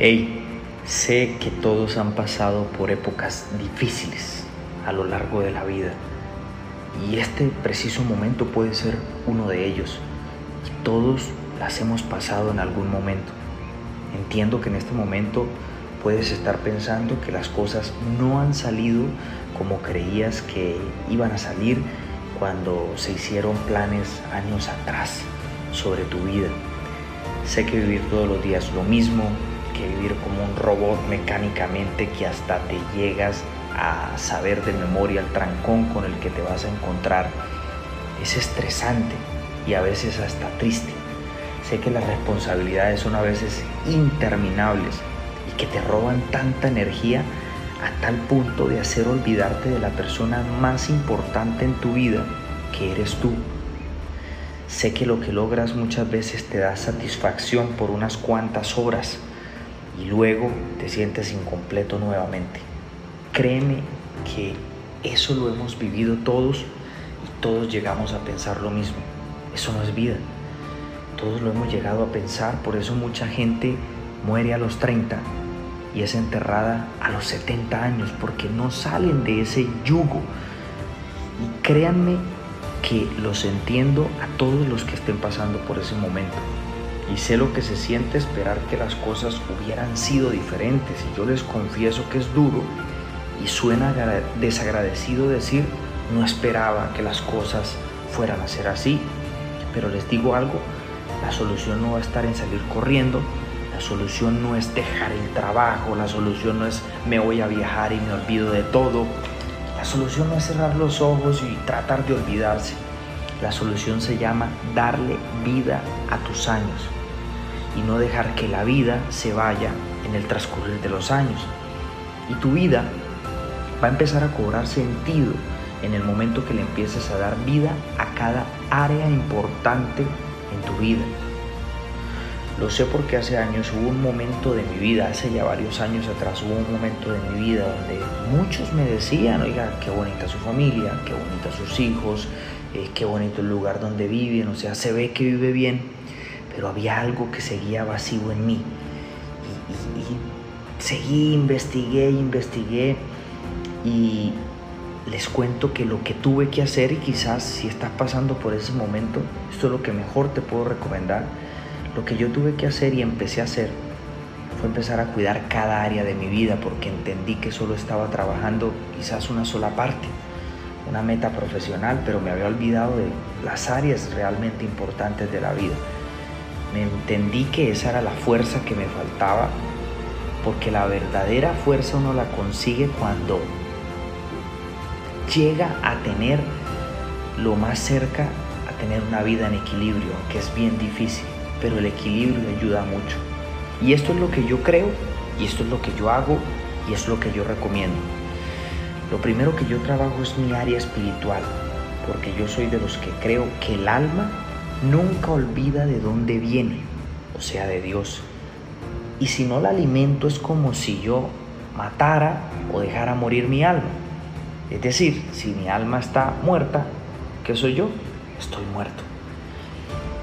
Hey, sé que todos han pasado por épocas difíciles a lo largo de la vida y este preciso momento puede ser uno de ellos. Todos las hemos pasado en algún momento. Entiendo que en este momento puedes estar pensando que las cosas no han salido como creías que iban a salir cuando se hicieron planes años atrás sobre tu vida. Sé que vivir todos los días lo mismo, vivir como un robot mecánicamente que hasta te llegas a saber de memoria el trancón con el que te vas a encontrar es estresante y a veces hasta triste. Sé que las responsabilidades son a veces interminables y que te roban tanta energía a tal punto de hacer olvidarte de la persona más importante en tu vida, que eres tú. Sé que lo que logras muchas veces te da satisfacción por unas cuantas horas, y luego te sientes incompleto nuevamente. Créeme que eso lo hemos vivido todos y todos llegamos a pensar lo mismo. Eso no es vida. Todos lo hemos llegado a pensar, por eso mucha gente muere a los 30 y es enterrada a los 70 años porque no salen de ese yugo. Y créanme que los entiendo a todos los que estén pasando por ese momento y sé lo que se siente esperar que las cosas hubieran sido diferentes y yo les confieso que es duro y suena desagradecido decir no esperaba que las cosas fueran a ser así, pero les digo algo, la solución no va a estar en salir corriendo, la solución no es dejar el trabajo, la solución no es me voy a viajar y me olvido de todo, la solución no es cerrar los ojos y tratar de olvidarse, la solución se llama darle vida a tus años y no dejar que la vida se vaya en el transcurrir de los años. Y tu vida va a empezar a cobrar sentido en el momento que le empieces a dar vida a cada área importante en tu vida. Lo sé porque hace años hubo un momento de mi vida, hace ya varios años atrás hubo un momento de mi vida donde muchos me decían, oiga, qué bonita su familia, qué bonita sus hijos, eh, qué bonito el lugar donde viven, o sea, se ve que vive bien pero había algo que seguía vacío en mí. Y, seguí, investigué, investigué y les cuento que lo que tuve que hacer y quizás si estás pasando por ese momento, esto es lo que mejor te puedo recomendar, lo que yo tuve que hacer y empecé a hacer fue empezar a cuidar cada área de mi vida porque entendí que solo estaba trabajando quizás una sola parte, una meta profesional, pero me había olvidado de las áreas realmente importantes de la vida me entendí que esa era la fuerza que me faltaba, porque la verdadera fuerza uno la consigue cuando llega a tener lo más cerca a tener una vida en equilibrio, que es bien difícil, pero el equilibrio ayuda mucho. Y esto es lo que yo creo, y esto es lo que yo hago, y es lo que yo recomiendo. Lo primero que yo trabajo es mi área espiritual, porque yo soy de los que creo que el alma nunca olvida de dónde viene, o sea, de Dios. Y si no la alimento es como si yo matara o dejara morir mi alma. Es decir, si mi alma está muerta, ¿qué soy yo? Estoy muerto.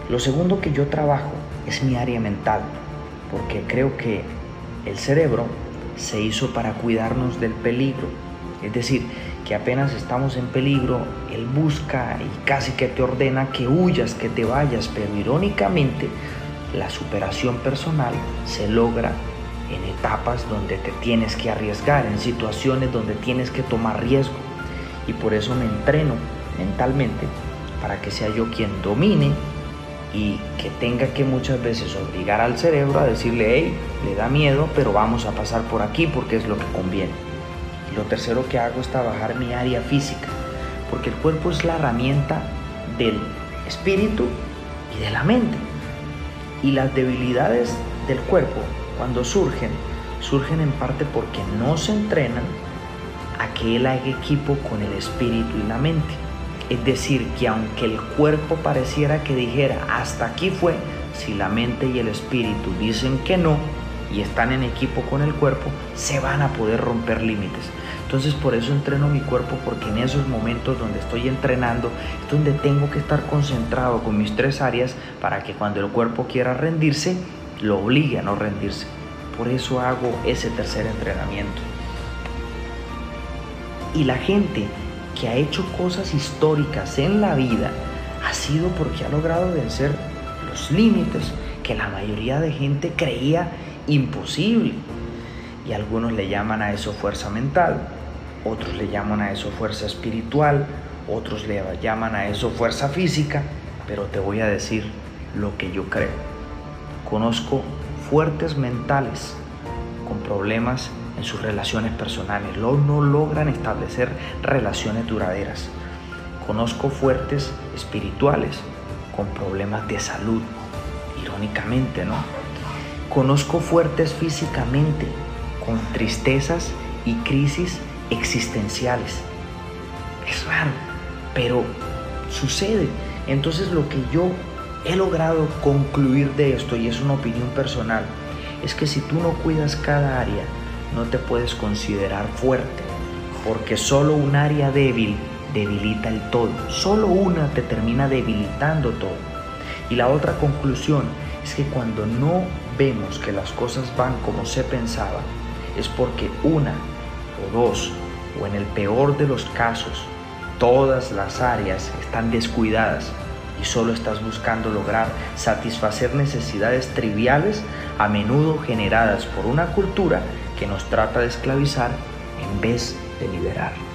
Lo segundo que yo trabajo es mi área mental, porque creo que el cerebro se hizo para cuidarnos del peligro. Es decir, que apenas estamos en peligro, Él busca y casi que te ordena que huyas, que te vayas, pero irónicamente la superación personal se logra en etapas donde te tienes que arriesgar, en situaciones donde tienes que tomar riesgo. Y por eso me entreno mentalmente para que sea yo quien domine y que tenga que muchas veces obligar al cerebro a decirle, hey, le da miedo, pero vamos a pasar por aquí porque es lo que conviene. Lo tercero que hago es trabajar mi área física, porque el cuerpo es la herramienta del espíritu y de la mente. Y las debilidades del cuerpo, cuando surgen, surgen en parte porque no se entrenan a que él haga equipo con el espíritu y la mente. Es decir, que aunque el cuerpo pareciera que dijera hasta aquí fue, si la mente y el espíritu dicen que no y están en equipo con el cuerpo, se van a poder romper límites. Entonces por eso entreno mi cuerpo porque en esos momentos donde estoy entrenando es donde tengo que estar concentrado con mis tres áreas para que cuando el cuerpo quiera rendirse, lo obligue a no rendirse. Por eso hago ese tercer entrenamiento. Y la gente que ha hecho cosas históricas en la vida ha sido porque ha logrado vencer los límites que la mayoría de gente creía imposible. Y algunos le llaman a eso fuerza mental, otros le llaman a eso fuerza espiritual, otros le llaman a eso fuerza física, pero te voy a decir lo que yo creo. Conozco fuertes mentales con problemas en sus relaciones personales, no logran establecer relaciones duraderas. Conozco fuertes espirituales con problemas de salud, irónicamente, ¿no? Conozco fuertes físicamente con tristezas y crisis existenciales. Es raro, pero sucede. Entonces lo que yo he logrado concluir de esto, y es una opinión personal, es que si tú no cuidas cada área, no te puedes considerar fuerte, porque solo un área débil debilita el todo, solo una te termina debilitando todo. Y la otra conclusión es que cuando no vemos que las cosas van como se pensaba, es porque una o dos, o en el peor de los casos, todas las áreas están descuidadas y solo estás buscando lograr satisfacer necesidades triviales a menudo generadas por una cultura que nos trata de esclavizar en vez de liberar.